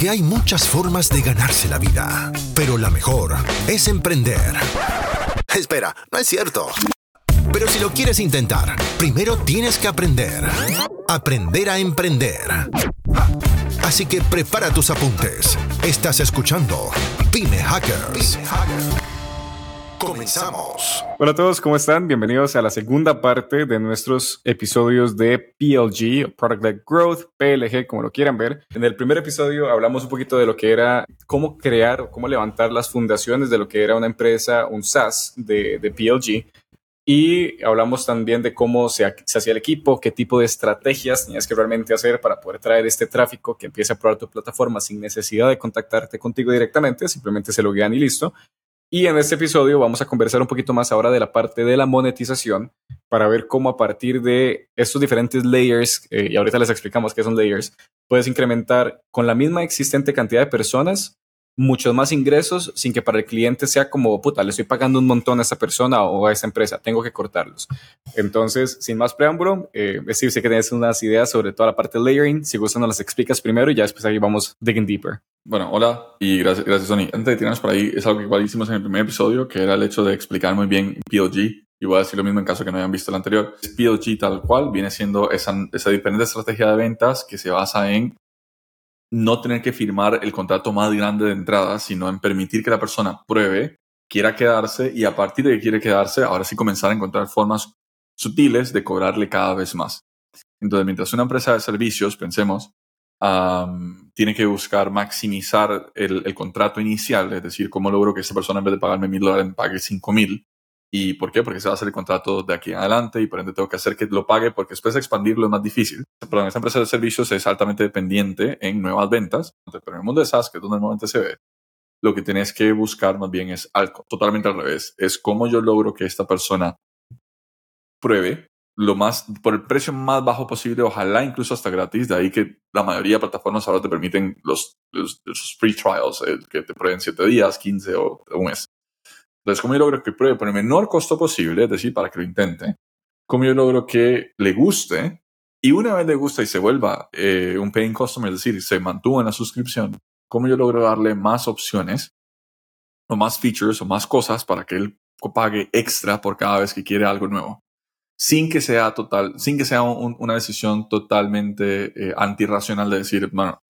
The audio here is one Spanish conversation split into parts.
Porque hay muchas formas de ganarse la vida, pero la mejor es emprender. Espera, no es cierto. Pero si lo quieres intentar, primero tienes que aprender. Aprender a emprender. Así que prepara tus apuntes. Estás escuchando Pyme Hackers. Comenzamos. Hola a todos, ¿cómo están? Bienvenidos a la segunda parte de nuestros episodios de PLG, Product Led Growth, PLG, como lo quieran ver. En el primer episodio hablamos un poquito de lo que era cómo crear o cómo levantar las fundaciones de lo que era una empresa, un SaaS de, de PLG. Y hablamos también de cómo se, hacía el equipo, qué tipo de estrategias tenías que realmente hacer para poder traer este tráfico que empiece a probar tu plataforma sin necesidad de contactarte contigo directamente, simplemente se loguean y listo. Y en este episodio vamos a conversar un poquito más ahora de la parte de la monetización para ver cómo a partir de estos diferentes layers, eh, y ahorita les explicamos qué son layers, puedes incrementar con la misma existente cantidad de personas muchos más ingresos sin que para el cliente sea como, puta, le estoy pagando un montón a esa persona o a esa empresa, tengo que cortarlos. Entonces, sin más preámbulo, eh, sí, sé que tienes unas ideas sobre toda la parte de layering, si gustan las explicas primero y ya después ahí vamos digging deeper. Bueno, hola y gracias, gracias Sony. Antes de tirarnos por ahí, es algo que igual hicimos en el primer episodio, que era el hecho de explicar muy bien PLG. Y voy a decir lo mismo en caso que no hayan visto el anterior. PLG tal cual viene siendo esa, esa diferente estrategia de ventas que se basa en no tener que firmar el contrato más grande de entrada, sino en permitir que la persona pruebe, quiera quedarse y a partir de que quiere quedarse, ahora sí comenzar a encontrar formas sutiles de cobrarle cada vez más. Entonces, mientras una empresa de servicios, pensemos, tiene que buscar maximizar el, el, contrato inicial, es decir, cómo logro que esa persona en vez de pagarme mil dólares me pague cinco mil, ¿Y por qué? Porque se va a hacer el contrato de aquí en adelante y por ende tengo que hacer que lo pague porque después de expandirlo es más difícil. Pero en esta empresa de servicios es altamente dependiente en nuevas ventas, pero en el mundo de SaaS, que es donde normalmente se ve, lo que tienes que buscar más bien es algo totalmente al revés. Es cómo yo logro que esta persona pruebe lo más, por el precio más bajo posible, ojalá incluso hasta gratis. De ahí que la mayoría de plataformas ahora te permiten los, los, free trials, eh, que te prueben 7 días, 15 o un mes. Entonces, ¿cómo yo logro que pruebe por el menor costo posible? Es decir, para que lo intente. ¿Cómo yo logro que le guste? Y una vez le gusta y se vuelva eh, un paying customer, es decir, se mantuvo en la suscripción, ¿cómo yo logro darle más opciones o más features o más cosas para que él pague extra por cada vez que quiere algo nuevo? Sin que sea total, sin que sea una decisión totalmente eh, antirracional de decir, bueno,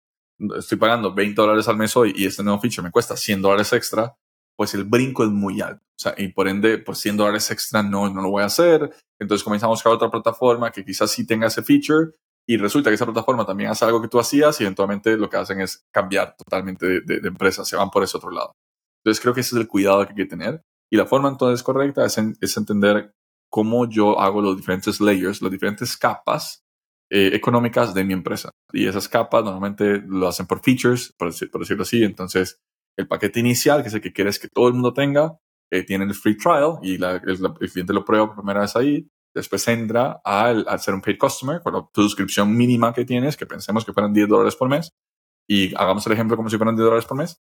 estoy pagando 20 dólares al mes hoy y este nuevo feature me cuesta 100 dólares extra, pues el brinco es muy alto. O sea, y por ende, por 100 dólares extra no, no lo voy a hacer. Entonces comenzamos a buscar otra plataforma que quizás sí tenga ese feature y resulta que esa plataforma también hace algo que tú hacías y eventualmente lo que hacen es cambiar totalmente de, empresa, se van por ese otro lado. Entonces creo que ese es el cuidado que hay que tener. Y la forma entonces correcta es, es entender cómo yo hago los diferentes layers, las diferentes capas eh, económicas de mi empresa. Y esas capas normalmente lo hacen por features, por, por decirlo así. Entonces, el paquete inicial, que es el que quieres que todo el mundo tenga, eh, tiene el free trial y el, cliente lo prueba por primera vez ahí. Después entra al, al ser un paid customer con la suscripción mínima que tienes, que pensemos que fueran 10 dólares por mes. Y hagamos el ejemplo como si fueran 10 dólares por mes.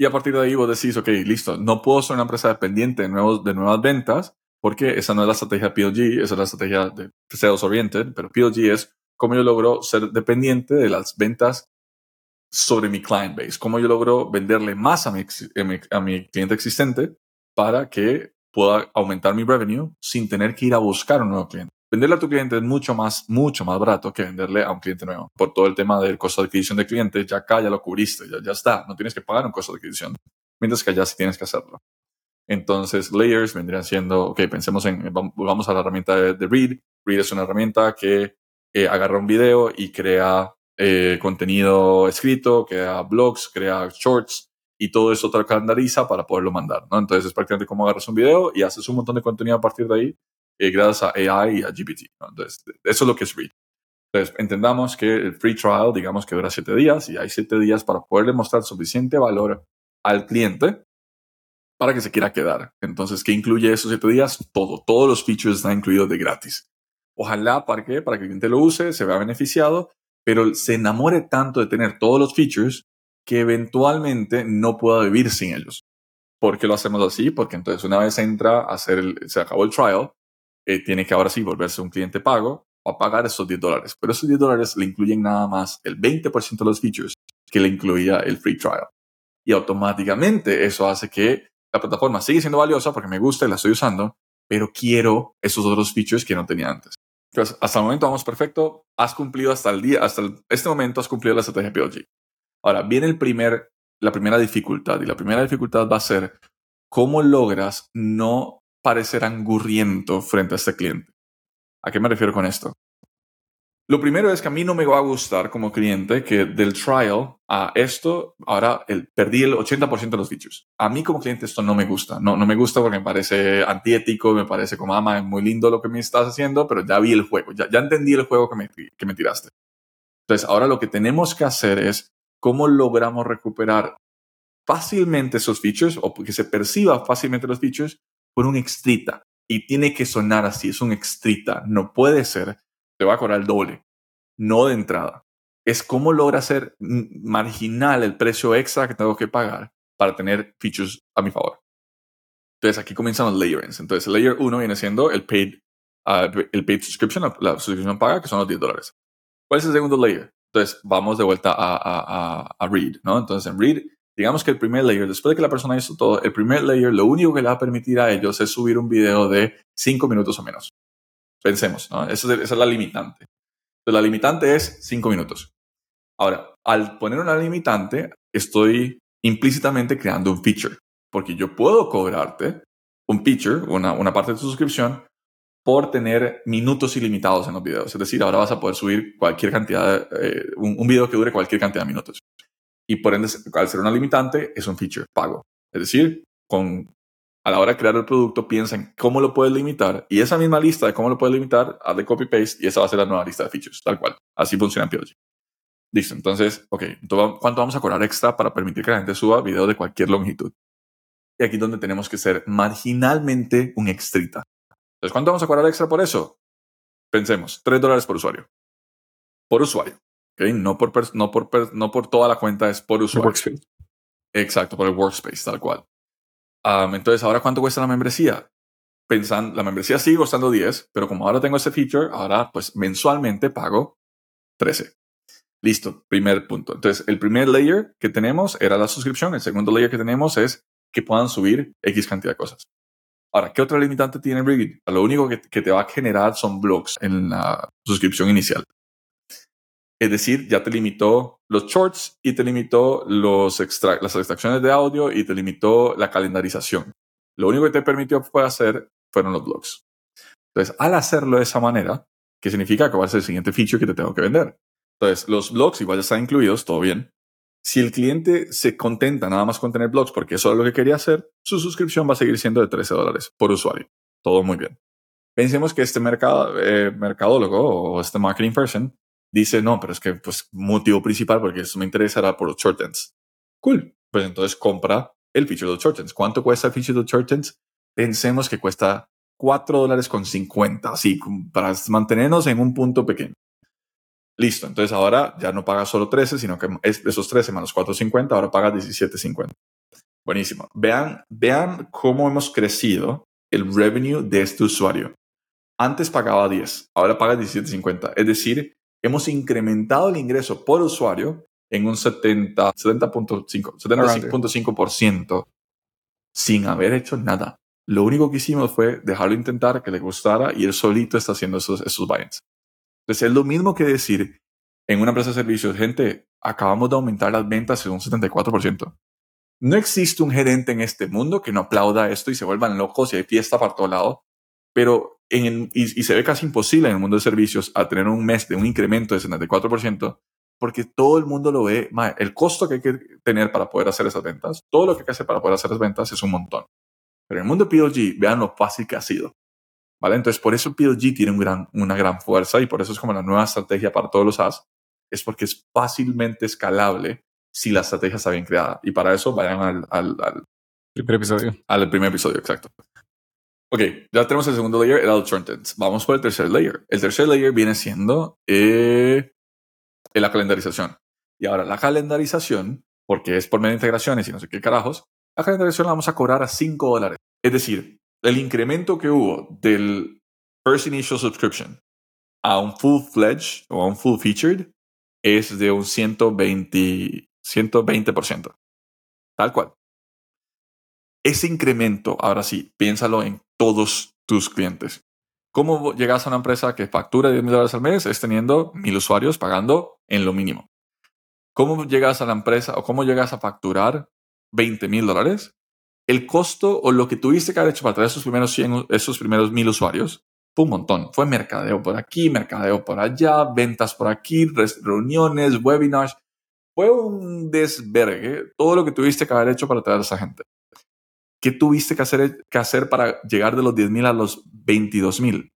Y a partir de ahí vos decís, ok, listo, no puedo ser una empresa dependiente de, nuevos, de nuevas ventas, porque esa no es la estrategia PLG, esa es la estrategia de sales oriented, pero PLG es cómo yo logro ser dependiente de las ventas sobre mi client base, cómo yo logro venderle más a mi, a mi, cliente existente para que pueda aumentar mi revenue sin tener que ir a buscar un nuevo cliente. Venderle a tu cliente es mucho más, mucho más barato que venderle a un cliente nuevo. Por todo el tema del costo de adquisición de cliente, ya acá ya lo cubriste, ya, ya está. No tienes que pagar un costo de adquisición. Mientras que allá sí tienes que hacerlo. Entonces, layers vendrían siendo, ok, pensemos en, vamos a la herramienta de, Read. Read es una herramienta que eh, agarra un video y crea eh, contenido escrito, crea blogs, crea shorts y todo eso te calendariza para poderlo mandar, ¿no? Entonces es prácticamente como agarras un video y haces un montón de contenido a partir de ahí eh, gracias a AI y a GPT, Entonces eso es lo que es Read. Entonces entendamos que el free trial, digamos que dura siete días y hay siete días para poderle mostrar suficiente valor al cliente para que se quiera quedar. Entonces, ¿qué incluye esos siete días? Todo, todos los features están incluidos de gratis. Ojalá, ¿para qué? Para que el cliente lo use, se vea beneficiado pero se enamore tanto de tener todos los features que eventualmente no pueda vivir sin ellos. ¿Por qué lo hacemos así? Porque entonces una vez entra a hacer el, se acabó el trial, eh, tiene que ahora sí volverse un cliente pago o a pagar esos 10 dólares. Pero esos 10 dólares le incluyen nada más el 20% de los features que le incluía el free trial. Y automáticamente eso hace que la plataforma sigue siendo valiosa porque me gusta y la estoy usando, pero quiero esos otros features que no tenía antes. Entonces, hasta el momento vamos perfecto. Has cumplido hasta el día, hasta este momento has cumplido la estrategia PLG. Ahora, viene el primer, la primera dificultad y la primera dificultad va a ser cómo logras no parecer angurriento frente a este cliente. ¿A qué me refiero con esto? Lo primero es que a mí no me va a gustar como cliente que del trial a esto, ahora el, perdí el 80% de los features. A mí como cliente esto no me gusta. No, no me gusta porque me parece antiético, me parece como, ama, muy lindo lo que me estás haciendo, pero ya vi el juego, ya, ya entendí el juego que me, que me tiraste. Entonces, ahora lo que tenemos que hacer es cómo logramos recuperar fácilmente esos features o que se perciba fácilmente los features por un extrita. Y tiene que sonar así, es un extrita. No puede ser te va a cobrar el doble, no de entrada. Es cómo logra ser marginal el precio extra que tengo que pagar para tener features a mi favor. Entonces aquí comienzan los layerings. Entonces el layer 1 viene siendo el paid, ah, el paid subscription, la, suscripción paga, que son los 10 dólares. ¿Cuál es el segundo layer? Entonces vamos de vuelta a, read. Entonces en read, digamos que el primer layer, después de que la persona hizo todo, el primer layer, lo único que le va a permitir a ellos es subir un video de 5 minutos o menos. Pensemos, ¿no? Esa es, la limitante. La limitante es cinco minutos. Ahora, al poner una limitante, estoy implícitamente creando un feature, porque yo puedo cobrarte un feature, una, una parte de tu suscripción, por tener minutos ilimitados en los videos. Es decir, ahora vas a poder subir cualquier cantidad, eh, un, un, video que dure cualquier cantidad de minutos. Y por ende, al ser una limitante, es un feature pago. Es decir, con a la hora de crear el producto piensa cómo lo puedes limitar y esa misma lista de cómo lo puedes limitar, haz de copy-paste y esa va a ser la nueva lista de features, tal cual. Así funciona en PLG. Listo, entonces, ok, entonces, ¿cuánto vamos a cobrar extra para permitir que la gente suba videos de cualquier longitud? Y aquí es donde tenemos que ser marginalmente un extrita. Entonces, ¿cuánto vamos a cobrar extra por eso? Pensemos, 3 dólares por usuario. Por usuario. ¿okay? No, por no, por no por toda la cuenta, es por usuario. Exacto, por el workspace, tal cual entonces, ¿ahora cuánto cuesta la membresía? Pensando, la membresía sigue costando 10, pero como ahora tengo ese feature, ahora pues mensualmente pago 13. Listo, primer punto. Entonces, el primer layer que tenemos era la suscripción. El segundo layer que tenemos es que puedan subir X cantidad de cosas. Ahora, ¿qué otra limitante tiene Reddit? Lo único que, que, te va a generar son blogs en la suscripción inicial. Es decir, ya te limitó los shorts y te limitó las extracciones de audio y te limitó la calendarización. Lo único que te permitió hacer fueron los blogs. Entonces, al hacerlo de esa manera, ¿qué significa que va a ser el siguiente feature que te tengo que vender? Entonces, los blogs igual ya están incluidos, todo bien. Si el cliente se contenta nada más con tener blogs porque eso es lo que quería hacer, su suscripción va a seguir siendo de 13 dólares por usuario. Todo muy bien. Pensemos que este mercado, eh, mercadólogo o este marketing person dice, no, pero es que, pues, motivo principal porque eso me interesará por los short ends. Cool. Pues entonces compra el feature de los short ends. ¿Cuánto cuesta el feature de los short ends? Pensemos que cuesta 4 dólares con 50, así, para mantenernos en un punto pequeño. Listo. Entonces ahora ya no pagas solo 13, sino que es esos 13 menos 4.50, ahora pagas 17.50. Buenísimo. Vean, vean cómo hemos crecido el revenue de este usuario. Antes pagaba 10, ahora paga 17.50. Es decir, hemos incrementado el ingreso por usuario en un 70, 70.5, 75.5% sin haber hecho nada. Lo único que hicimos fue dejarlo intentar, que le gustara y él solito está haciendo esos, esos buy-ins. Entonces es lo mismo que decir en una empresa de servicios, gente, acabamos de aumentar las ventas en un 74%. No existe un gerente en este mundo que no aplauda esto y se vuelvan locos y hay fiesta para todo lado, pero y, se ve casi imposible en el mundo de servicios a tener un mes de un incremento de 74%, porque todo el mundo lo ve, el costo que hay que tener para poder hacer esas ventas, todo lo que hay que hacer para poder hacer esas ventas es un montón. Pero en el mundo de PLG, vean lo fácil que ha sido. ¿Vale? Entonces, por eso PLG tiene un gran, una gran fuerza y por eso es como la nueva estrategia para todos los SaaS, es porque es fácilmente escalable si la estrategia está bien creada. Y para eso vayan al, al, al primer episodio. Al primer episodio, exacto. Ok, ya tenemos el segundo layer, el alternatives. Vamos por el tercer layer. El tercer layer viene siendo eh, la calendarización. Y ahora, la calendarización, porque es por medio de integraciones y no sé qué carajos, la calendarización la vamos a cobrar a 5 dólares. Es decir, el incremento que hubo del First Initial Subscription a un full-fledged o a un full-featured es de un 120, 120%. Tal cual. Ese incremento, ahora sí, piénsalo en todos tus clientes. ¿Cómo llegas a una empresa que factura 10 mil dólares al mes? Es teniendo mil usuarios pagando en lo mínimo. ¿Cómo llegas a la empresa o cómo llegas a facturar 20 mil dólares? El costo o lo que tuviste que haber hecho para traer esos primeros 100, esos primeros mil usuarios fue un montón. Fue mercadeo por aquí, mercadeo por allá, ventas por aquí, reuniones, webinars. Fue un desvergue todo lo que tuviste que haber hecho para traer a esa gente. ¿Qué tuviste que hacer, que hacer para llegar de los 10.000 a los 22.000?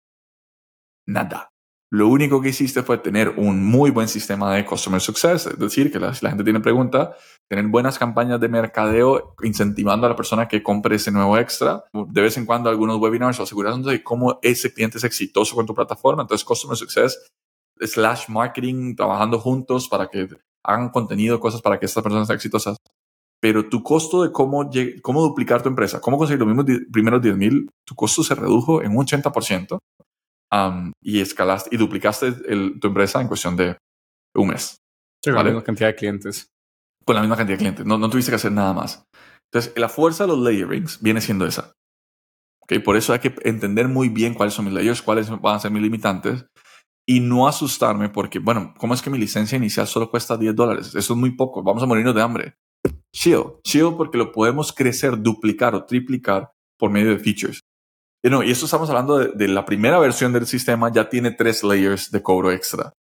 Nada. Lo único que hiciste fue tener un muy buen sistema de customer success, es decir, que la, si la gente tiene pregunta, tener buenas campañas de mercadeo incentivando a la persona que compre ese nuevo extra. De vez en cuando algunos webinars asegurando de cómo ese cliente es exitoso con tu plataforma. Entonces, customer success slash marketing, trabajando juntos para que hagan contenido, cosas para que estas personas sean exitosas pero tu costo de cómo, cómo duplicar tu empresa, cómo conseguir los mismos primeros 10 mil, tu costo se redujo en un 80% y escalaste y duplicaste tu empresa en cuestión de un mes. con la misma cantidad de clientes. Con la misma cantidad de clientes. No, no tuviste que hacer nada más. Entonces, la fuerza de los layerings viene siendo esa. ¿Okay? Por eso hay que entender muy bien cuáles son mis layers, cuáles van a ser mis limitantes y no asustarme porque, bueno, ¿cómo es que mi licencia inicial solo cuesta 10 dólares? Eso es muy poco. Vamos a morirnos de hambre. Chill, chill porque lo podemos crecer, duplicar o triplicar por medio de features. Y, no, y esto estamos hablando de, la primera versión del sistema, ya tiene tres layers de cobro extra.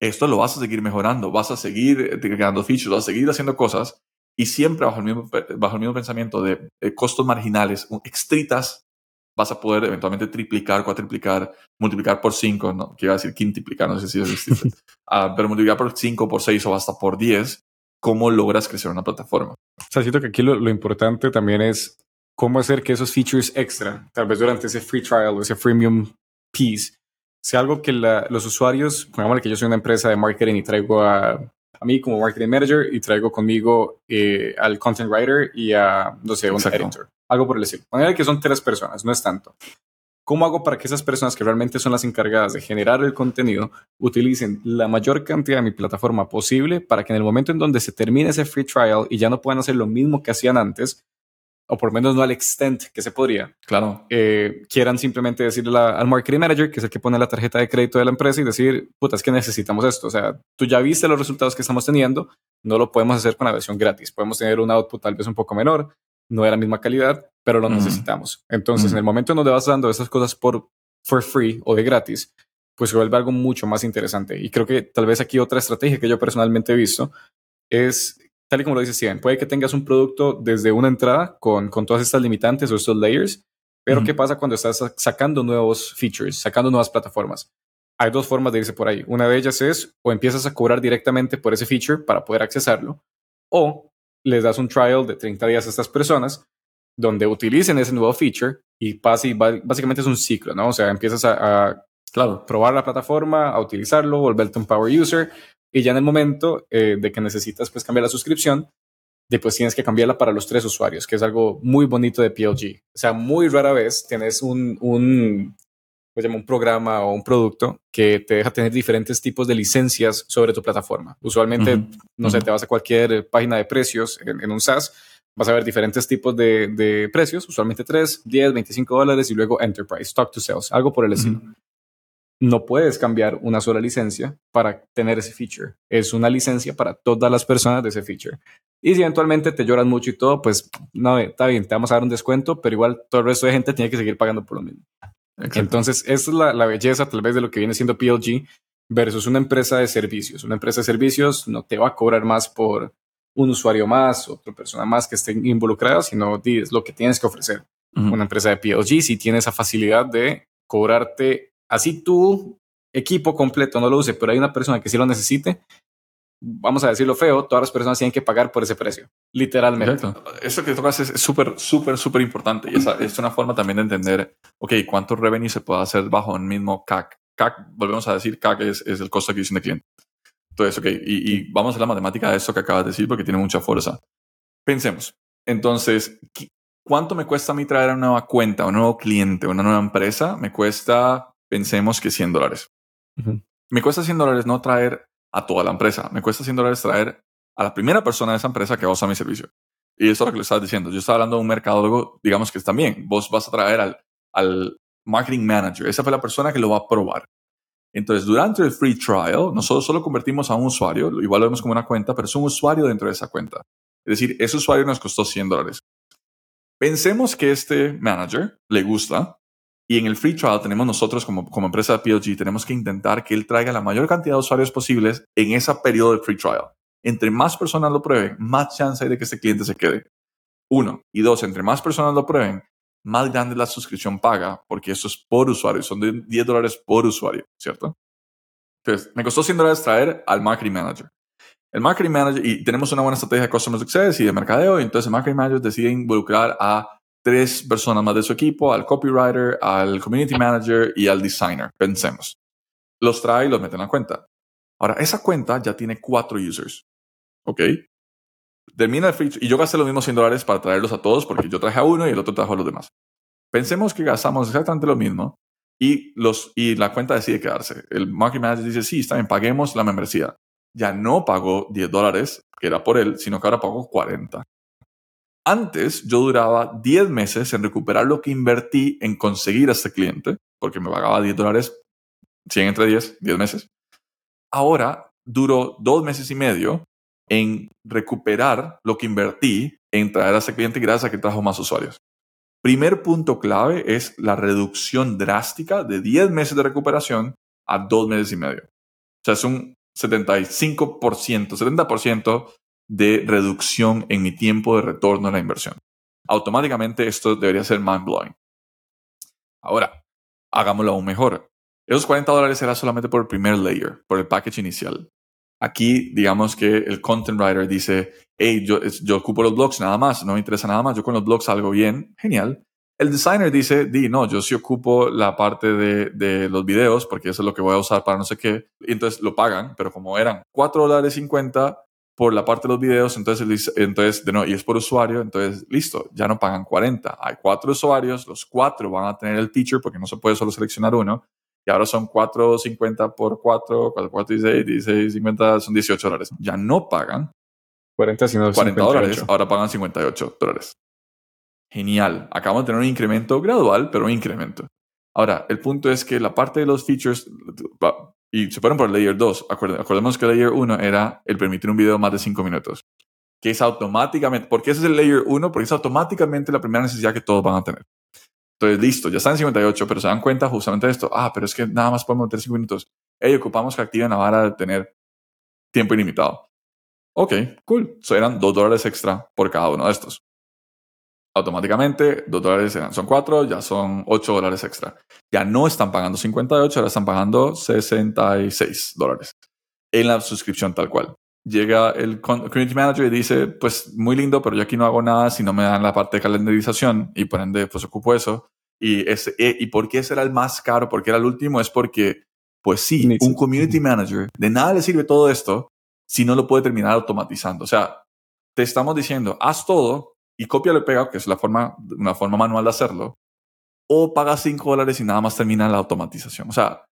Esto lo vas a seguir mejorando, vas a seguir creando features, vas a seguir haciendo cosas y siempre bajo el mismo, bajo el mismo pensamiento de, costos marginales, extritas, vas a poder eventualmente triplicar, cuatriplicar, multiplicar por cinco, no quiero decir quintiplicar, no sé si es distinto, uh, pero multiplicar por cinco, por seis o hasta por diez cómo logras crecer una plataforma. O sea, siento que aquí lo, importante también es cómo hacer que esos features extra, tal vez durante ese free trial o ese freemium piece, sea algo que los usuarios, pongámosle que yo soy una empresa de marketing y traigo a, a mí como marketing manager y traigo conmigo eh, al content writer y a, no sé, un editor. Algo por el estilo. Pongámosle que son tres personas, no es tanto. ¿Cómo hago para que esas personas que realmente son las encargadas de generar el contenido utilicen la mayor cantidad de mi plataforma posible para que en el momento en donde se termine ese free trial y ya no puedan hacer lo mismo que hacían antes, o por lo menos no al extent que se podría, claro. Eh, quieran simplemente decirle al marketing manager, que es el que pone la tarjeta de crédito de la empresa, y decir, puta, es que necesitamos esto. O sea, tú ya viste los resultados que estamos teniendo, no lo podemos hacer con la versión gratis. Podemos tener un output tal vez un poco menor, no de la misma calidad, pero lo necesitamos. Entonces, en el momento en donde vas dando esas cosas por for free o de gratis, pues se vuelve algo mucho más interesante. Y creo que tal vez aquí otra estrategia que yo personalmente he visto es, tal y como lo dice Steven, puede que tengas un producto desde una entrada con, con todas estas limitantes o estos layers, pero ¿qué pasa cuando estás sacando nuevos features, sacando nuevas plataformas? Hay dos formas de irse por ahí. Una de ellas es o empiezas a cobrar directamente por ese feature para poder accesarlo, o les das un trial de 30 días a estas personas donde utilicen ese nuevo feature y pasa y básicamente es un ciclo, ¿no? O sea, empiezas a, claro, probar la plataforma, a utilizarlo, volverte un power user y ya en el momento eh, de que necesitas pues cambiar la suscripción, después tienes que cambiarla para los tres usuarios, que es algo muy bonito de PLG. O sea, muy rara vez tienes un, un, pues, un programa o un producto que te deja tener diferentes tipos de licencias sobre tu plataforma. Usualmente, no sé, te vas a cualquier página de precios en un SaaS vas a ver diferentes tipos de, precios, usualmente 3, 10, 25 dólares y luego Enterprise, Talk to Sales, algo por el estilo. No puedes cambiar una sola licencia para tener ese feature. Es una licencia para todas las personas de ese feature. Y si eventualmente te lloran mucho y todo, pues no, está bien, te vamos a dar un descuento, pero igual todo el resto de gente tiene que seguir pagando por lo mismo. Entonces, esa es la, la belleza tal vez de lo que viene siendo PLG versus una empresa de servicios. Una empresa de servicios no te va a cobrar más por, un usuario más, otra persona más que esté involucrada, sino es lo que tienes que ofrecer. Una empresa de PLG si tiene esa facilidad de cobrarte así tu equipo completo no lo use, pero hay una persona que sí lo necesite, vamos a decirlo feo, todas las personas tienen que pagar por ese precio, literalmente. Eso que tocas es súper, súper, súper importante y esa es una forma también de entender, ok, cuánto revenue se puede hacer bajo el mismo CAC. CAC, volvemos a decir, CAC es, es el costo de adquisición de cliente. Entonces, ok, y, vamos a la matemática de eso que acabas de decir porque tiene mucha fuerza. Pensemos, entonces, ¿cuánto me cuesta a mí traer a una nueva cuenta, un nuevo cliente, una nueva empresa? Me cuesta, pensemos que 100 dólares. Me cuesta 100 dólares no traer a toda la empresa, me cuesta 100 dólares traer a la primera persona de esa empresa que va a usar mi servicio. Y eso es lo que le estás diciendo. Yo estaba hablando de un mercadólogo, digamos que también, vos vas a traer al, al marketing manager. Esa fue la persona que lo va a probar. Entonces, durante el free trial, nosotros solo convertimos a un usuario, igual lo vemos como una cuenta, pero es un usuario dentro de esa cuenta. Es decir, ese usuario nos costó 100 dólares. Pensemos que este manager le gusta y en el free trial tenemos nosotros como, como empresa de PLG, tenemos que intentar que él traiga la mayor cantidad de usuarios posibles en ese periodo de free trial. Entre más personas lo prueben, más chance hay de que este cliente se quede. Uno. Y dos, entre más personas lo prueben, más grande la suscripción paga, porque eso es por usuario, son de 10 dólares por usuario, ¿cierto? Entonces, me costó 100 dólares traer al marketing manager. El marketing manager, y tenemos una buena estrategia de customer success y de mercadeo, y entonces el marketing manager decide involucrar a tres personas más de su equipo, al copywriter, al community manager y al designer. Pensemos. Los trae y los mete en la cuenta. Ahora, esa cuenta ya tiene cuatro users. ¿Ok? Termina el free y yo gasté los mismos 100 dólares para traerlos a todos porque yo traje a uno y el otro trajo a los demás. Pensemos que gastamos exactamente lo mismo y, los, y la cuenta decide quedarse. El marketing manager dice, sí, está bien, paguemos la membresía. Ya no pagó 10 dólares, que era por él, sino que ahora pagó 40. Antes yo duraba 10 meses en recuperar lo que invertí en conseguir a este cliente, porque me pagaba 10 dólares, 100 entre 10, 10 meses. Ahora duró dos meses y medio en recuperar lo que invertí en traer a ese cliente gracias a que trajo más usuarios. Primer punto clave es la reducción drástica de 10 meses de recuperación a dos meses y medio. O sea, es un 75%, 70% de reducción en mi tiempo de retorno a la inversión. Automáticamente esto debería ser mind blowing. Ahora, hagámoslo aún mejor. Esos 40 dólares era solamente por el primer layer, por el package inicial. Aquí, digamos que el content writer dice, hey, yo, yo ocupo los blogs nada más, no me interesa nada más, yo con los blogs salgo bien, genial. El designer dice, di, no, yo sí ocupo la parte de, de, los videos porque eso es lo que voy a usar para no sé qué. Y entonces lo pagan, pero como eran 4 dólares 50 por la parte de los videos, entonces, entonces de y es por usuario, entonces listo, ya no pagan 40. Hay cuatro usuarios, los cuatro van a tener el feature porque no se puede solo seleccionar uno y ahora son 4.50 por 4, 4, 4, 16, 16, 50, son 18 dólares. Ya no pagan 40, sino 40 dólares, ahora pagan 58 dólares. Genial. Acabamos de tener un incremento gradual, pero un incremento. Ahora, el punto es que la parte de los features, y se fueron por el layer 2, acordemos que el layer 1 era el permitir un video más de 5 minutos, que es automáticamente, ¿por qué ese es el layer 1? Porque es automáticamente la primera necesidad que todos van a tener. Entonces, listo, ya están en 58, pero se dan cuenta justamente de esto. Ah, pero es que nada más podemos meter 5 minutos. Hey, ocupamos que activen la vara de tener tiempo ilimitado. Ok, cool. So eran 2 dólares extra por cada uno de estos. Automáticamente, 2 dólares eran, son 4, ya son 8 dólares extra. Ya no están pagando 58, ahora están pagando 66 dólares en la suscripción tal cual. Llega el community manager y dice, pues muy lindo, pero yo aquí no hago nada si no me dan la parte de calendarización y por ende pues ocupo eso. Y, ese, eh, ¿Y por qué ese era el más caro? Porque era el último, es porque, pues sí, un community manager, de nada le sirve todo esto si no lo puede terminar automatizando. O sea, te estamos diciendo, haz todo y copia y pega, que es la forma, una forma manual de hacerlo, o paga 5 dólares y nada más termina la automatización. O sea,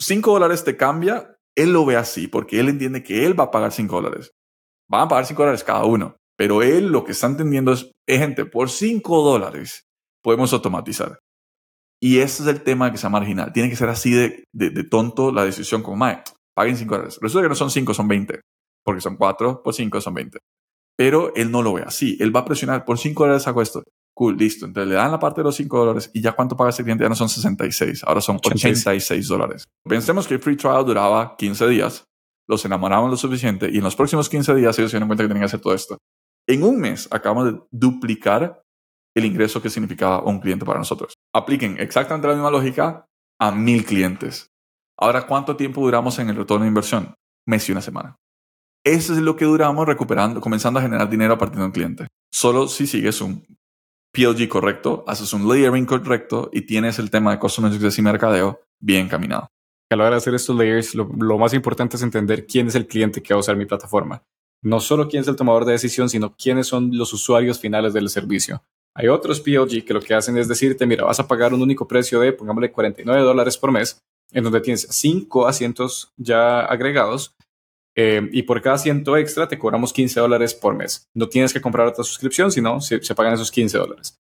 5 dólares te cambia él lo ve así porque él entiende que él va a pagar 5 dólares. Van a pagar 5 dólares cada uno. Pero él lo que está entendiendo es, eh, gente, por 5 dólares podemos automatizar. Y ese es el tema que sea marginal. Tiene que ser así de, de, tonto la decisión como, mae, paguen 5 dólares. Resulta que no son 5, son 20. Porque son 4 por 5 son 20. Pero él no lo ve así. Él va a presionar, por 5 dólares hago esto. Cool, listo. Entonces le dan la parte de los 5 dólares y ya cuánto paga ese cliente ya no son 66, ahora son 86 dólares. Pensemos que el free trial duraba 15 días, los enamoraban lo suficiente y en los próximos 15 días ellos se dieron cuenta que tenían que hacer todo esto. En un mes acabamos de duplicar el ingreso que significaba un cliente para nosotros. Apliquen exactamente la misma lógica a mil clientes. Ahora, ¿cuánto tiempo duramos en el retorno de inversión? Mes y una semana. Eso es lo que duramos recuperando, comenzando a generar dinero a partir de un cliente. Solo si sigues un PLG correcto, haces un layering correcto y tienes el tema de Customer Success y mercadeo bien caminado. A la hora de hacer estos layers, lo, más importante es entender quién es el cliente que va a usar mi plataforma. No solo quién es el tomador de decisión, sino quiénes son los usuarios finales del servicio. Hay otros PLG que lo que hacen es decirte, mira, vas a pagar un único precio de, pongámosle, 49 dólares por mes, en donde tienes cinco asientos ya agregados Eh, y por cada 100 extra te cobramos 15 dólares por mes. No tienes que comprar otra suscripción, sino se, se pagan esos 15 dólares.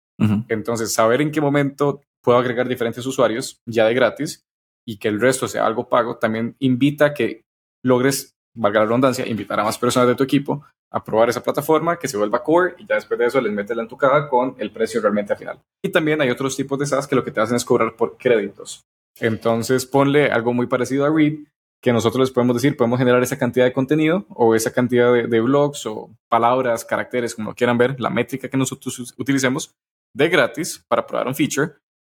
Entonces, saber en qué momento puedo agregar diferentes usuarios ya de gratis y que el resto sea algo pago, también invita a que logres, valga la redundancia, invitar a más personas de tu equipo a probar esa plataforma, que se vuelva core y ya después de eso les metes la entucada con el precio realmente al final. Y también hay otros tipos de SaaS que lo que te hacen es cobrar por créditos. Entonces, ponle algo muy parecido a Read, que nosotros les podemos decir, podemos generar esa cantidad de contenido o esa cantidad de, blogs o palabras, caracteres, como lo quieran ver, la métrica que nosotros utilicemos de gratis para probar un feature.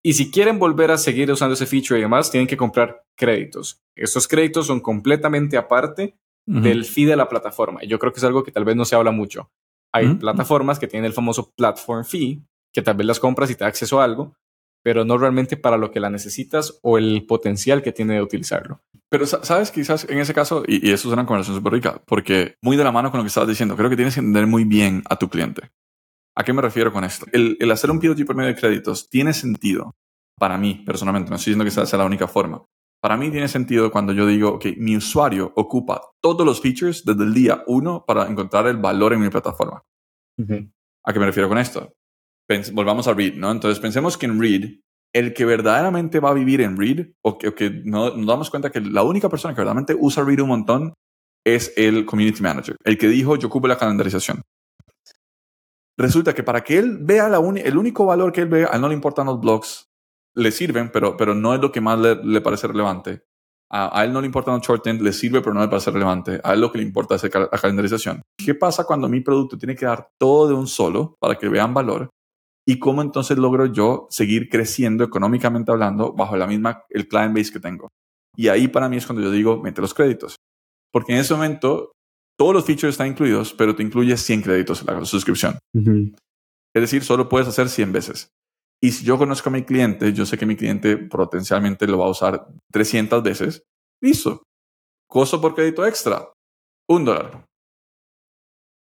Y si quieren volver a seguir usando ese feature y demás, tienen que comprar créditos. Estos créditos son completamente aparte del fee de la plataforma. Y yo creo que es algo que tal vez no se habla mucho. Hay plataformas que tienen el famoso platform fee, que tal vez las compras y te da acceso a algo, pero no realmente para lo que la necesitas o el potencial que tiene de utilizarlo. Pero sabes, quizás en ese caso, y, eso es una conversación súper rica, porque muy de la mano con lo que estabas diciendo, creo que tienes que entender muy bien a tu cliente. ¿A qué me refiero con esto? El, hacer un POG por medio de créditos tiene sentido para mí, personalmente. No estoy diciendo que esa sea la única forma. Para mí tiene sentido cuando yo digo que mi usuario ocupa todos los features desde el día uno para encontrar el valor en mi plataforma. ¿A qué me refiero con esto? Volvamos a Read, ¿no? Entonces pensemos que en Read, el que verdaderamente va a vivir en Read, o que, no, nos damos cuenta que la única persona que verdaderamente usa Read un montón es el Community Manager, el que dijo yo ocupo la calendarización. Resulta que para que él vea la el único valor que él ve, a él no le importan los blogs, le sirven, pero, pero no es lo que más le, parece relevante. A, él no le importan los short le sirve, pero no le parece relevante. A él lo que le importa es la calendarización. ¿Qué pasa cuando mi producto tiene que dar todo de un solo para que vean valor? Y cómo entonces logro yo seguir creciendo económicamente hablando bajo la misma, el client base que tengo. Y ahí para mí es cuando yo digo, mete los créditos. Porque en ese momento todos los features están incluidos, pero te incluye 100 créditos en la suscripción. Es decir, solo puedes hacer 100 veces. Y si yo conozco a mi cliente, yo sé que mi cliente potencialmente lo va a usar 300 veces. Listo. Costo por crédito extra. Un dólar.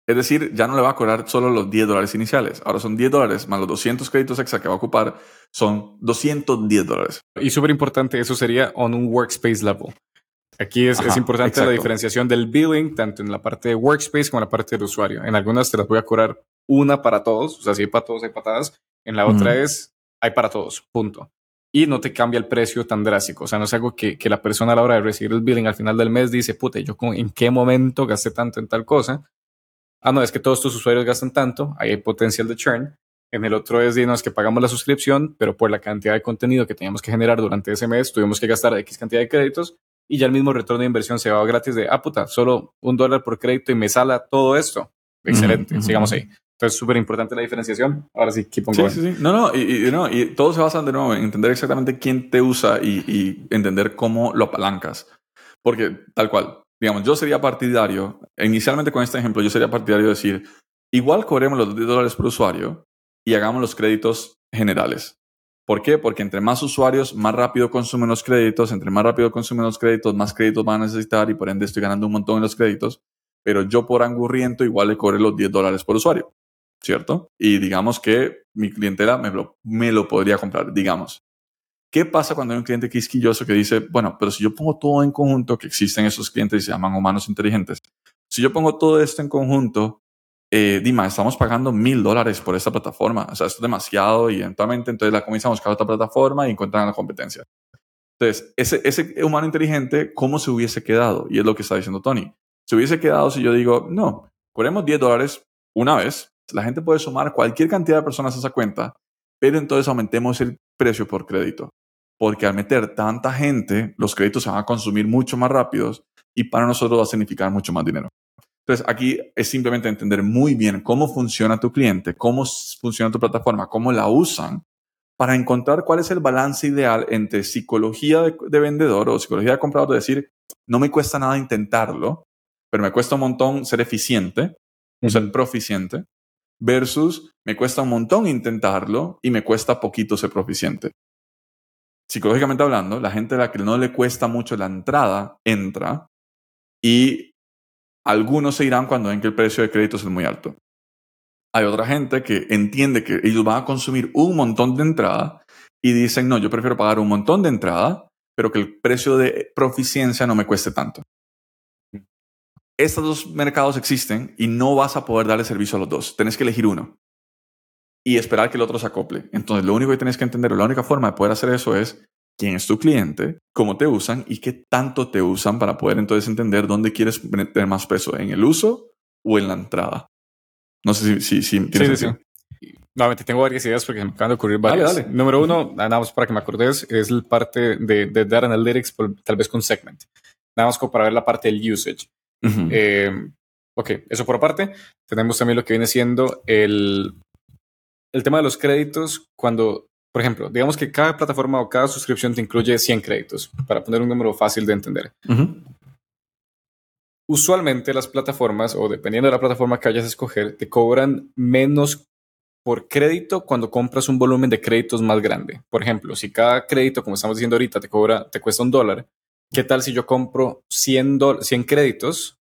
Es decir, ya no le va a cobrar solo los 10 dólares iniciales. Ahora son 10 dólares más los 200 créditos extra que va a ocupar, son 210 dólares. Y súper importante, eso sería on un workspace level. Aquí es, es importante la diferenciación del billing, tanto en la parte de workspace como en la parte del usuario. En algunas te las voy a cobrar una para todos, o sea, si hay para todos, hay patadas. En la otra es, hay para todos, punto. Y no te cambia el precio tan drástico. O sea, no es algo que, que la persona a la hora de recibir el billing al final del mes dice, puta, yo en qué momento gasté tanto en tal cosa ah, no, es que todos tus usuarios gastan tanto, ahí hay potencial de churn. En el otro es, digamos, que pagamos la suscripción, pero por la cantidad de contenido que teníamos que generar durante ese mes, tuvimos que gastar X cantidad de créditos y ya el mismo retorno de inversión se va gratis de, ah, puta, solo un dólar por crédito y me sala todo esto. Excelente, sigamos ahí. Entonces, súper importante la diferenciación. Ahora sí, keep on sí, Sí, sí. No, no y, no, y todo se basa de nuevo en entender exactamente quién te usa y, y entender cómo lo apalancas. Porque, tal cual, digamos, yo sería partidario, inicialmente con este ejemplo, yo sería partidario de decir, igual cobremos los 10 dólares por usuario y hagamos los créditos generales. ¿Por qué? Porque entre más usuarios, más rápido consumen los créditos, entre más rápido consumen los créditos, más créditos van a necesitar y por ende estoy ganando un montón en los créditos, pero yo por angurriento igual le cobré los 10 dólares por usuario, ¿cierto? Y digamos que mi clientela me lo, me lo podría comprar, digamos. ¿Qué pasa cuando hay un cliente quisquilloso que dice, bueno, pero si yo pongo todo en conjunto, que existen esos clientes y se llaman humanos inteligentes, si yo pongo todo esto en conjunto, eh, Dima, estamos pagando mil dólares por esta plataforma, o sea, esto es demasiado y eventualmente entonces la comenzamos a buscar otra plataforma y encuentran la competencia. Entonces, ese, ese humano inteligente, ¿cómo se hubiese quedado? Y es lo que está diciendo Tony. Se hubiese quedado si yo digo, no, cobremos 10 dólares una vez, la gente puede sumar cualquier cantidad de personas a esa cuenta, pero entonces aumentemos el precio por crédito porque al meter tanta gente, los créditos se van a consumir mucho más rápidos y para nosotros va a significar mucho más dinero. Entonces, aquí es simplemente entender muy bien cómo funciona tu cliente, cómo funciona tu plataforma, cómo la usan, para encontrar cuál es el balance ideal entre psicología de, vendedor o psicología de comprador, de decir, no me cuesta nada intentarlo, pero me cuesta un montón ser eficiente, ser proficiente, versus me cuesta un montón intentarlo y me cuesta poquito ser proficiente psicológicamente hablando, la gente a la que no le cuesta mucho la entrada entra y algunos se irán cuando ven que el precio de créditos es muy alto. Hay otra gente que entiende que ellos van a consumir un montón de entrada y dicen, no, yo prefiero pagar un montón de entrada, pero que el precio de proficiencia no me cueste tanto. estos dos mercados existen y no vas a poder darle servicio a los dos. Tienes que elegir uno y esperar que el otro se acople. Entonces, lo único que tienes que entender, la única forma de poder hacer eso es quién es tu cliente, cómo te usan y qué tanto te usan para poder entonces entender dónde quieres tener más peso, en el uso o en la entrada. No sé si, si, tienes sí, Nuevamente, tengo varias ideas porque me acaban de ocurrir varias. Número uno, nada más para que me acordes, es la parte de, de Data Analytics, tal vez con Segment. Nada más como para ver la parte del usage. Eh, ok, eso por aparte. Tenemos también lo que viene siendo el, el tema de los créditos. Cuando, por ejemplo, digamos que cada plataforma o cada suscripción te incluye 100 créditos, para poner un número fácil de entender. Usualmente las plataformas, o dependiendo de la plataforma que vayas a escoger, te cobran menos por crédito cuando compras un volumen de créditos más grande. Por ejemplo, si cada crédito, como estamos diciendo ahorita, te cobra, te cuesta un dólar, ¿Qué tal si yo compro 100, 100 créditos?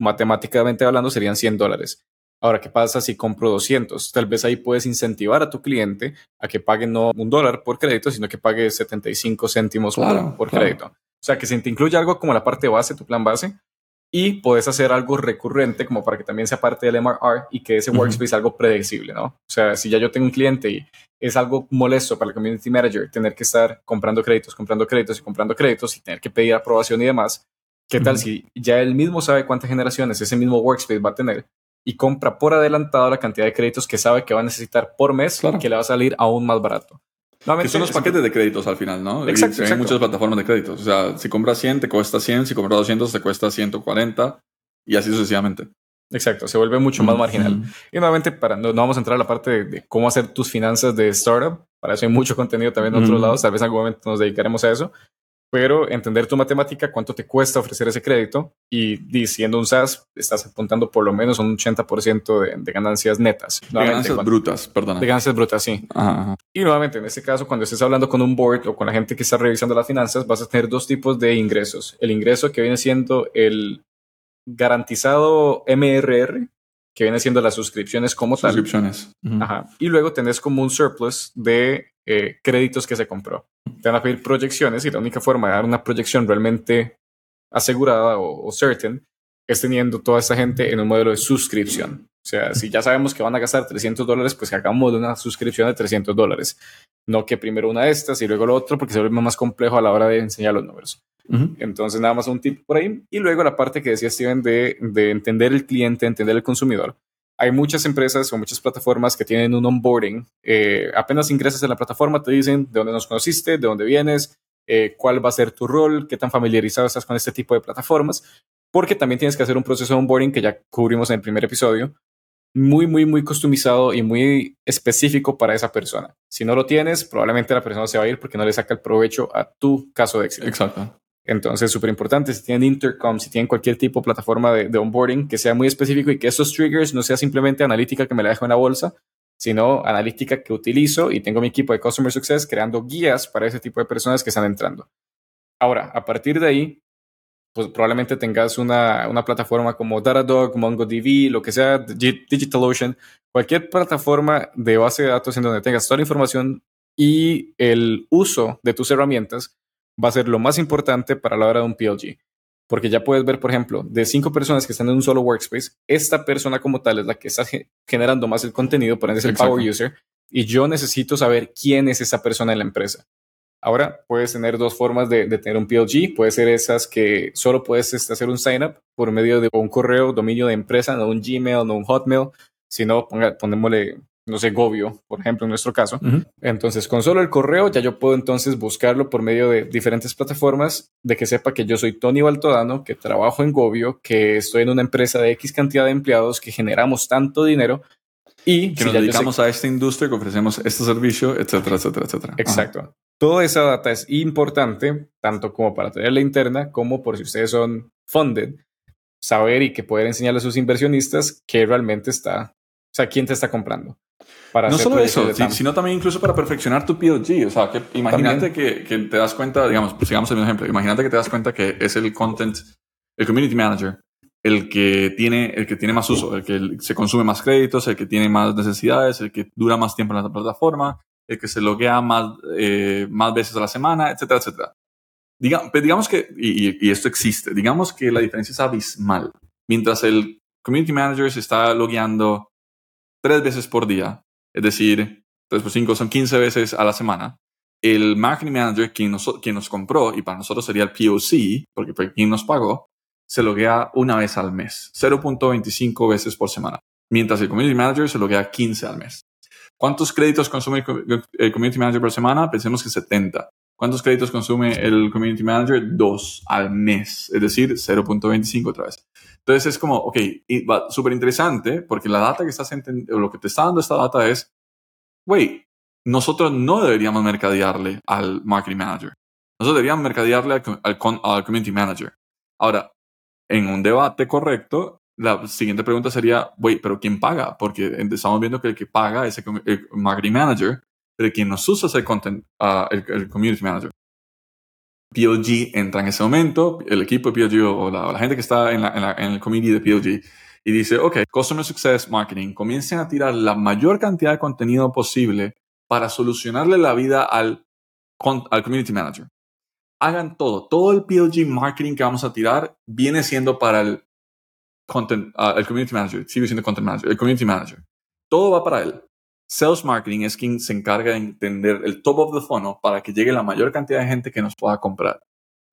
Matemáticamente hablando serían 100 dólares. Ahora, ¿qué pasa si compro 200? Tal vez ahí puedes incentivar a tu cliente a que pague no un dólar por crédito, sino que pague 75 céntimos por, crédito. O sea, que si te incluye algo como la parte base, tu plan base, y puedes hacer algo recurrente como para que también sea parte del MRR y que ese workspace sea algo predecible, ¿no? O sea, si ya yo tengo un cliente y es algo molesto para el community manager tener que estar comprando créditos, comprando créditos y comprando créditos y tener que pedir aprobación y demás, ¿qué tal si ya él mismo sabe cuántas generaciones ese mismo workspace va a tener y compra por adelantado la cantidad de créditos que sabe que va a necesitar por mes y que le va a salir aún más barato? que son los paquetes de créditos al final, ¿no? Exacto, Hay muchas plataformas de créditos. O sea, si compras 100, te cuesta 100. Si compras 200, te cuesta 140. Y así sucesivamente. Exacto, se vuelve mucho más marginal. Y nuevamente, para, no, vamos a entrar a la parte de, cómo hacer tus finanzas de startup. Para eso hay mucho contenido también de otros lados. Tal vez en algún momento nos dedicaremos a eso pero entender tu matemática, cuánto te cuesta ofrecer ese crédito y diciendo un SaaS, estás apuntando por lo menos un 80% de, de, ganancias netas. De ganancias brutas, perdón. De ganancias brutas, sí. Y nuevamente, en este caso, cuando estés hablando con un board o con la gente que está revisando las finanzas, vas a tener dos tipos de ingresos. El ingreso que viene siendo el garantizado MRR, que viene siendo las suscripciones como tal. Suscripciones. Ajá. Y luego tenés como un surplus de eh, créditos que se compró. Te van a pedir proyecciones y la única forma de dar una proyección realmente asegurada o, certain es teniendo toda esta gente en un modelo de suscripción. O sea, si ya sabemos que van a gastar 300 dólares, pues que hagamos una suscripción de 300 dólares. No que primero una de estas y luego lo otro, porque se vuelve más complejo a la hora de enseñar los números. Entonces, nada más un tip por ahí. Y luego la parte que decía Steven de, de entender el cliente, entender el consumidor hay muchas empresas o muchas plataformas que tienen un onboarding. Eh, apenas ingresas en la plataforma, te dicen de dónde nos conociste, de dónde vienes, eh, cuál va a ser tu rol, qué tan familiarizado estás con este tipo de plataformas, porque también tienes que hacer un proceso de onboarding que ya cubrimos en el primer episodio, muy, muy, muy customizado y muy específico para esa persona. Si no lo tienes, probablemente la persona se va a ir porque no le saca el provecho a tu caso de éxito. Exacto. Entonces, súper importante, si tienen intercom, si tienen cualquier tipo de plataforma de, onboarding que sea muy específico y que esos triggers no sea simplemente analítica que me la dejo en la bolsa, sino analítica que utilizo y tengo mi equipo de Customer Success creando guías para ese tipo de personas que están entrando. Ahora, a partir de ahí, pues probablemente tengas una, una plataforma como Datadog, MongoDB, lo que sea, DigitalOcean, cualquier plataforma de base de datos en donde tengas toda la información y el uso de tus herramientas va a ser lo más importante para la hora de un PLG. Porque ya puedes ver, por ejemplo, de cinco personas que están en un solo workspace, esta persona como tal es la que está generando más el contenido, por ende es el power user, y yo necesito saber quién es esa persona en la empresa. Ahora puedes tener dos formas de, tener un PLG. Puede ser esas que solo puedes este, hacer un sign up por medio de un correo, dominio de empresa, no un Gmail, no un Hotmail, sino ponga, ponémosle no sé, Gobio, por ejemplo, en nuestro caso. Entonces, con solo el correo ya yo puedo entonces buscarlo por medio de diferentes plataformas, de que sepa que yo soy Tony Baltodano, que trabajo en Gobio, que estoy en una empresa de X cantidad de empleados, que generamos tanto dinero y que nos dedicamos a esta industria, que ofrecemos este servicio, etcétera, etcétera, etcétera. Exacto. Toda esa data es importante, tanto como para tenerla interna, como por si ustedes son funded, saber y que poder enseñarle a sus inversionistas que realmente está, o sea, quién te está comprando no solo eso, sino también incluso para perfeccionar tu PLG. O sea, que imagínate que, que, te das cuenta, digamos, sigamos el mismo ejemplo, imagínate que te das cuenta que es el content, el community manager, el que tiene, el que tiene más uso, el que se consume más créditos, el que tiene más necesidades, el que dura más tiempo en la plataforma, el que se loguea más, eh, más veces a la semana, etcétera, etcétera. pues digamos que, y, esto existe, digamos que la diferencia es abismal. Mientras el community manager se está logueando tres veces por día, es decir, tres por cinco son 15 veces a la semana, el marketing manager, quien nos, quien nos compró, y para nosotros sería el POC, porque fue quien nos pagó, se loguea una vez al mes, 0.25 veces por semana, mientras el community manager se loguea 15 al mes. ¿Cuántos créditos consume el community manager por semana? Pensemos que 70. ¿Cuántos créditos consume el community manager? Dos al mes, es decir, 0.25 otra vez. Entonces es como, ok, súper interesante porque la data que estás lo que te está dando esta data es, güey, nosotros no deberíamos mercadearle al marketing manager. Nosotros deberíamos mercadearle al, al, community manager. Ahora, en un debate correcto, la siguiente pregunta sería, güey, pero ¿quién paga? Porque estamos viendo que el que paga es el marketing manager pero quien nos usa es el, content, uh, el, community manager. PLG entra en ese momento, el equipo de PLG o la, gente que está en, en, el community de PLG y dice, ok, Customer Success Marketing, comiencen a tirar la mayor cantidad de contenido posible para solucionarle la vida al, al community manager. Hagan todo, todo el PLG marketing que vamos a tirar viene siendo para el content, uh, el community manager, sigue siendo content manager, el community manager. Todo va para él. Sales Marketing es quien se encarga de entender el top of the funnel para que llegue la mayor cantidad de gente que nos pueda comprar.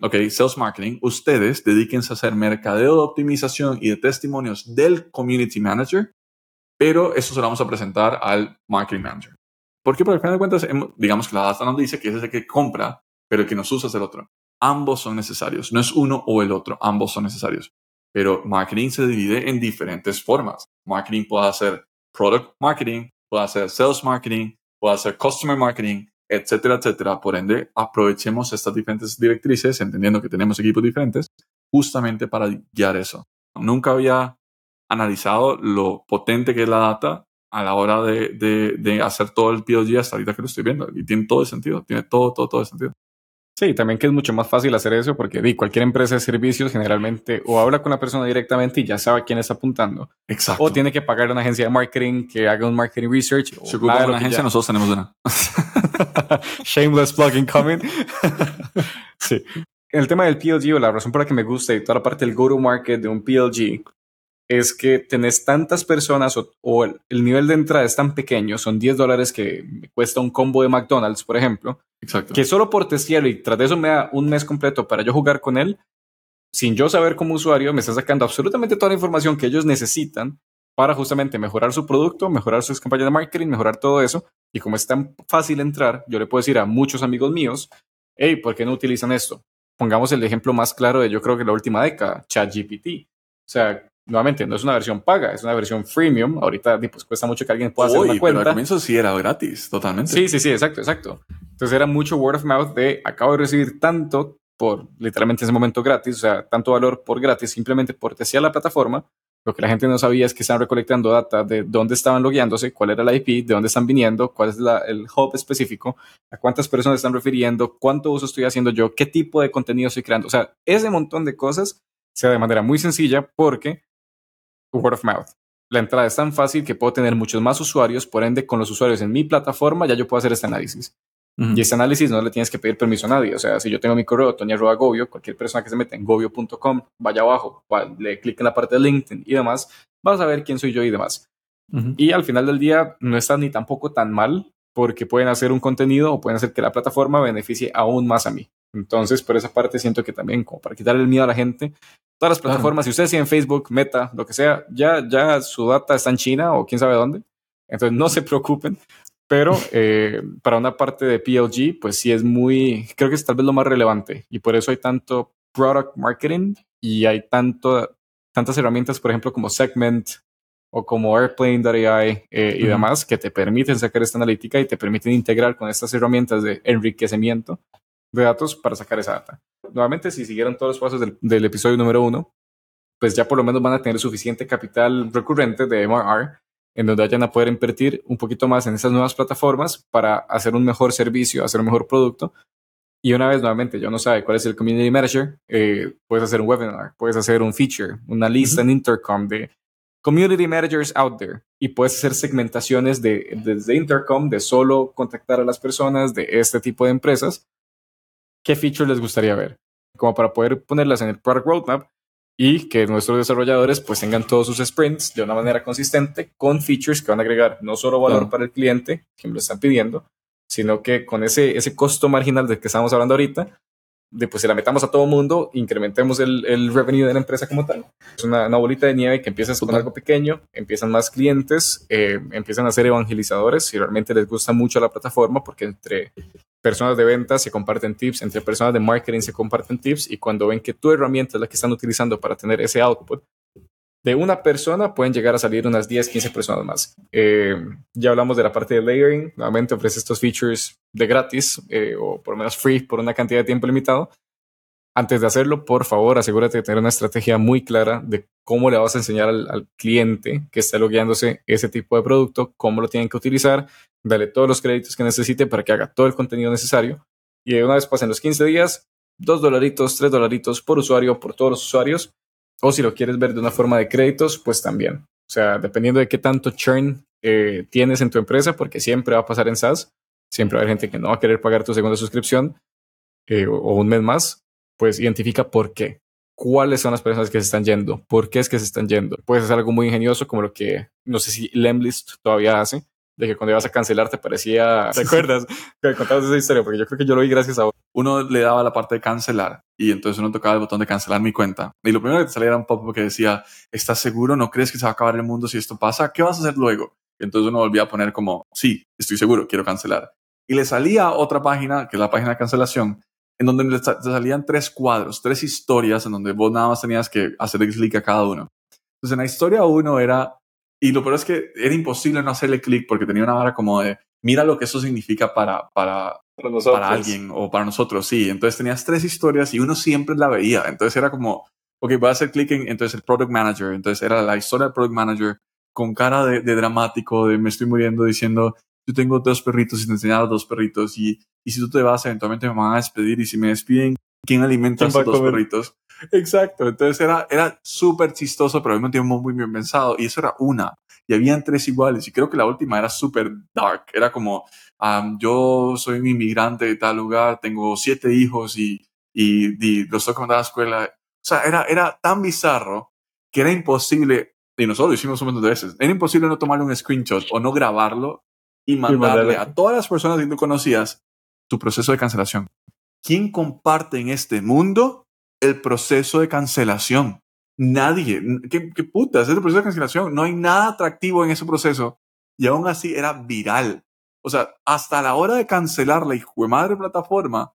Ok, Sales Marketing, ustedes dedíquense a hacer mercadeo de optimización y de testimonios del Community Manager, pero eso se lo vamos a presentar al Marketing Manager. ¿Por? Porque al final de cuentas, digamos que la data nos dice que ese es el que compra, pero el que nos usa es el otro. Ambos son necesarios, no es uno o el otro, ambos son necesarios. Pero marketing se divide en diferentes formas. Marketing puede hacer product marketing, puede hacer sales marketing, puede hacer customer marketing, etcétera, etcétera. Por ende, aprovechemos estas diferentes directrices, entendiendo que tenemos equipos diferentes, justamente para guiar eso. Nunca había analizado lo potente que es la data a la hora de, de, de hacer todo el POG hasta ahorita que lo estoy viendo. Y tiene todo el sentido, tiene todo, todo, todo el sentido. Sí, también que es mucho más fácil hacer eso porque di, cualquier empresa de servicios generalmente o habla con la persona directamente y ya sabe a quién está apuntando. Exacto. O tiene que pagar a una agencia de marketing que haga un marketing research. Se ocupa una agencia, nosotros tenemos una. Shameless plugin coming. sí. El tema del PLG o la razón por la que me gusta y toda la parte del go-to-market de un PLG es que tenés tantas personas o, el, nivel de entrada es tan pequeño, son 10 dólares que me cuesta un combo de McDonald's, por ejemplo, Exacto. que solo por testearlo y tras de eso me da un mes completo para yo jugar con él, sin yo saber como usuario, me está sacando absolutamente toda la información que ellos necesitan para justamente mejorar su producto, mejorar sus campañas de marketing, mejorar todo eso. Y como es tan fácil entrar, yo le puedo decir a muchos amigos míos, hey, ¿por qué no utilizan esto? Pongamos el ejemplo más claro de yo creo que la última década, ChatGPT. O sea, nuevamente, no es una versión paga, es una versión freemium. Ahorita pues, cuesta mucho que alguien pueda hacer una cuenta. Pero al comienzo sí era gratis, totalmente. Sí, sí, sí, exacto, exacto. Entonces era mucho word of mouth de acabo de recibir tanto por literalmente ese momento gratis, o sea, tanto valor por gratis, simplemente por testear la plataforma. Lo que la gente no sabía es que estaban recolectando data de dónde estaban logueándose, cuál era la IP, de dónde están viniendo, cuál es el hub específico, a cuántas personas están refiriendo, cuánto uso estoy haciendo yo, qué tipo de contenido estoy creando. O sea, ese montón de cosas se da de manera muy sencilla porque word of mouth. La entrada es tan fácil que puedo tener muchos más usuarios, por ende, con los usuarios en mi plataforma ya yo puedo hacer este análisis. Y este análisis no le tienes que pedir permiso a nadie. O sea, si yo tengo mi correo, Gobio, cualquier persona que se meta en gobio.com, vaya abajo, le clique en la parte de LinkedIn y demás, vas a ver quién soy yo y demás. Y al final del día no está ni tampoco tan mal porque pueden hacer un contenido o pueden hacer que la plataforma beneficie aún más a mí. Entonces, por esa parte siento que también, como para quitarle el miedo a la gente, todas las plataformas, si ustedes siguen Facebook, Meta, lo que sea, ya, ya su data está en China o quién sabe dónde. Entonces, no se preocupen. Pero eh, para una parte de PLG, pues sí es muy, creo que es tal vez lo más relevante. Y por eso hay tanto product marketing y hay tanto, tantas herramientas, por ejemplo, como Segment o como Airplane.ai eh, y demás, que te permiten sacar esta analítica y te permiten integrar con estas herramientas de enriquecimiento de datos para sacar esa data. Nuevamente, si siguieron todos los pasos del, episodio número uno, pues ya por lo menos van a tener suficiente capital recurrente de MRR en donde vayan a poder invertir un poquito más en esas nuevas plataformas para hacer un mejor servicio, hacer un mejor producto. Y una vez nuevamente, yo no sabe cuál es el Community Manager, eh, puedes hacer un webinar, puedes hacer un feature, una lista en Intercom de Community Managers out there y puedes hacer segmentaciones de, desde Intercom de solo contactar a las personas de este tipo de empresas ¿qué feature les gustaría ver? como para poder ponerlas en el product roadmap y que nuestros desarrolladores pues tengan todos sus sprints de una manera consistente con features que van a agregar no solo valor para el cliente, que me lo están pidiendo, sino que con ese, ese costo marginal del que estamos hablando ahorita, de pues si la metamos a todo mundo, incrementemos el, el, revenue de la empresa como tal. Es una, una bolita de nieve que empieza con algo pequeño, empiezan más clientes, eh, empiezan a ser evangelizadores si realmente les gusta mucho la plataforma, porque entre personas de ventas se comparten tips, entre personas de marketing se comparten tips y cuando ven que tu herramienta es la que están utilizando para tener ese output, de una persona pueden llegar a salir unas 10, 15 personas más. Eh, ya hablamos de la parte de layering. Nuevamente ofrece estos features de gratis eh, o por lo menos free por una cantidad de tiempo limitado. Antes de hacerlo, por favor, asegúrate de tener una estrategia muy clara de cómo le vas a enseñar al, cliente que está logueándose ese tipo de producto, cómo lo tienen que utilizar, dale todos los créditos que necesite para que haga todo el contenido necesario. Y una vez pasen los 15 días, 2 dolaritos, 3 dolaritos por usuario, por todos los usuarios, o si lo quieres ver de una forma de créditos, pues también. O sea, dependiendo de qué tanto churn eh, tienes en tu empresa, porque siempre va a pasar en SaaS, siempre va a haber gente que no va a querer pagar tu segunda suscripción eh, o, un mes más, pues identifica por qué. ¿Cuáles son las personas que se están yendo? ¿Por qué es que se están yendo? Puedes hacer algo muy ingenioso como lo que, no sé si Lemlist todavía hace, de que cuando ibas a cancelar te parecía, ¿te acuerdas? que contabas esa historia, porque yo creo que yo lo vi gracias a uno le daba la parte de cancelar y entonces uno tocaba el botón de cancelar mi cuenta. Y lo primero que te salía era un pop que decía, ¿estás seguro? ¿No crees que se va a acabar el mundo si esto pasa? ¿Qué vas a hacer luego? Y entonces uno volvía a poner como, sí, estoy seguro, quiero cancelar. Y le salía otra página, que es la página de cancelación, en donde le salían tres cuadros, tres historias, en donde vos nada más tenías que hacer clic a cada uno. Entonces en la historia uno era y lo peor es que era imposible no hacerle clic porque tenía una vara como de, mira lo que eso significa para, para, para, alguien o para nosotros, sí. Entonces tenías tres historias y uno siempre la veía. Entonces era como, ok, voy a hacer clic en entonces el Product Manager. Entonces era la historia del Product Manager con cara de, dramático, de me estoy muriendo diciendo, yo tengo dos perritos y te enseñaba dos perritos y, y si tú te vas eventualmente me van a despedir y si me despiden, ¿quién alimenta a esos dos perritos? Exacto, entonces era, era súper chistoso, pero al mismo tiempo muy bien pensado. Y eso era una. Y habían tres iguales. Y creo que la última era súper dark. Era como, yo soy un inmigrante de tal lugar, tengo siete hijos y, y, los tengo que mandar a la escuela. O sea, era, era tan bizarro que era imposible, y nosotros lo hicimos un montón de veces, era imposible no tomarle un screenshot o no grabarlo y mandarle a todas las personas que tú conocías tu proceso de cancelación. ¿Quién comparte en este mundo el proceso de cancelación. Nadie. ¿Qué, qué putas? Es el proceso de cancelación. No hay nada atractivo en ese proceso. Y aún así era viral. O sea, hasta la hora de cancelar la hijo de madre plataforma,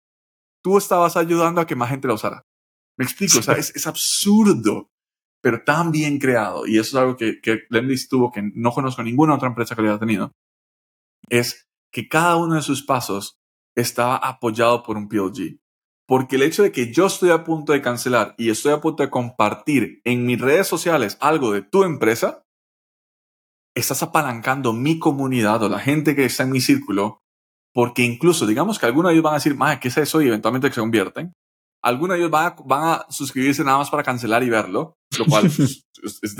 tú estabas ayudando a que más gente la usara. Me explico, o sea, es, es, absurdo, pero tan bien creado. Y eso es algo que, que tuvo, que no conozco ninguna otra empresa que lo haya tenido. Es que cada uno de sus pasos estaba apoyado por un PLG. Porque el hecho de que yo estoy a punto de cancelar y estoy a punto de compartir en mis redes sociales algo de tu empresa, estás apalancando mi comunidad o la gente que está en mi círculo, porque incluso digamos que algunos de ellos van a decir, ¿qué es eso? Y eventualmente se convierten. Algunos de ellos van a, suscribirse nada más para cancelar y verlo, lo cual es, es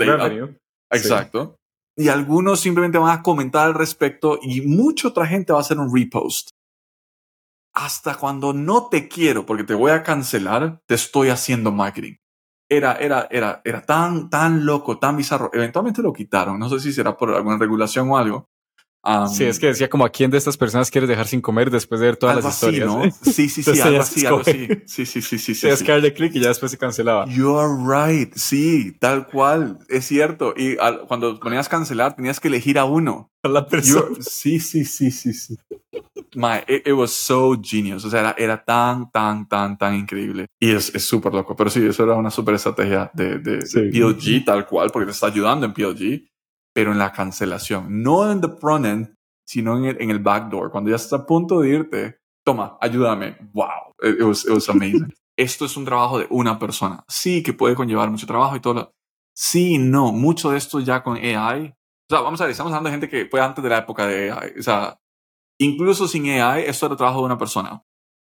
Exacto. Y algunos simplemente van a comentar al respecto y mucha otra gente va a hacer un repost hasta cuando no te quiero porque te voy a cancelar, te estoy haciendo marketing. Era, era, era, era tan, tan loco, tan bizarro. Eventualmente lo quitaron. No sé si será por alguna regulación o algo. Sí, es que decía como a quién de estas personas quieres dejar sin comer después de ver todas las historias. ¿no? Sí, sí, sí, algo así, algo así. Sí, sí, sí, sí. sí, sí. que darle clic y ya después se cancelaba. You are right. Sí, tal cual. Es cierto. Y cuando ponías cancelar, tenías que elegir a uno. A la persona. sí, sí, sí, sí, sí my, it, was so genius. O sea, era, era, tan, tan, tan, tan increíble. Y es súper loco. Pero sí, eso era una súper estrategia de, de, PLG tal cual, porque te está ayudando en PLG, pero en la cancelación. No en the front end, sino en el, en el backdoor. Cuando ya estás a punto de irte, toma, ayúdame. Wow. It, was, it was amazing. Esto es un trabajo de una persona. Sí, que puede conllevar mucho trabajo y todo. Lo, sí, no. Mucho de esto ya con AI. O sea, vamos a ver, estamos hablando de gente que fue antes de la época de AI. O sea, Incluso sin AI, esto era trabajo de una persona.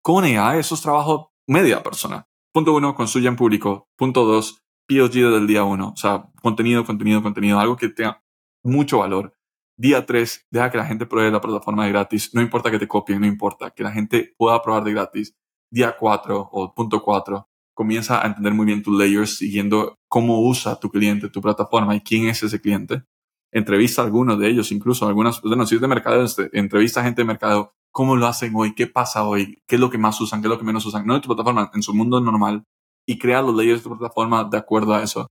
Con AI, eso es trabajo media persona. Punto uno, construye en público. Punto dos, PLG desde el día uno. O sea, contenido, contenido, contenido, algo que tenga mucho valor. Día tres, deja que la gente pruebe la plataforma de gratis. No importa que te copien, no importa. Que la gente pueda probar de gratis. Día cuatro o punto cuatro, comienza a entender muy bien tus layers siguiendo cómo usa tu cliente tu plataforma y quién es ese cliente. Entrevista a algunos de ellos, incluso algunas, bueno, si es de mercado, entrevista a gente de mercado, cómo lo hacen hoy, qué pasa hoy, qué es lo que más usan, qué es lo que menos usan, no en tu plataforma, en su mundo normal, y crea los layers de tu plataforma de acuerdo a eso.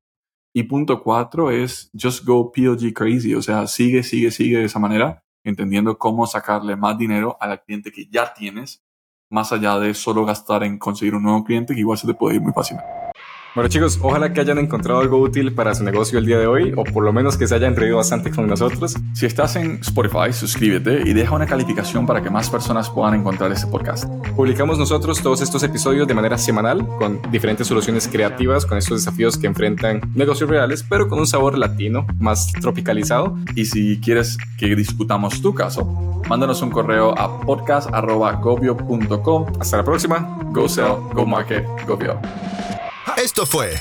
Y punto cuatro es just go PLG crazy, o sea, sigue, sigue, sigue de esa manera, entendiendo cómo sacarle más dinero al cliente que ya tienes, más allá de solo gastar en conseguir un nuevo cliente que igual se te puede ir muy fácilmente. Bueno chicos, ojalá que hayan encontrado algo útil para su negocio el día de hoy o por lo menos que se hayan reído bastante con nosotros. Si estás en Spotify, suscríbete y deja una calificación para que más personas puedan encontrar este podcast. Publicamos nosotros todos estos episodios de manera semanal con diferentes soluciones creativas, con estos desafíos que enfrentan negocios reales, pero con un sabor latino más tropicalizado. Y si quieres que discutamos tu caso, mándanos un correo a podcast.gobio.com. Hasta la próxima. Go sell, go market, go esto fue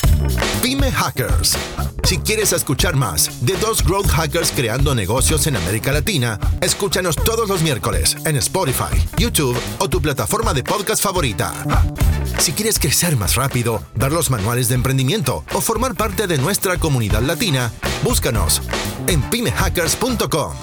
Pyme Hackers. Si quieres escuchar más de dos growth hackers creando negocios en América Latina, escúchanos todos los miércoles en Spotify, YouTube o tu plataforma de podcast favorita. Si quieres crecer más rápido, ver los manuales de emprendimiento o formar parte de nuestra comunidad latina, búscanos en pymehackers.com.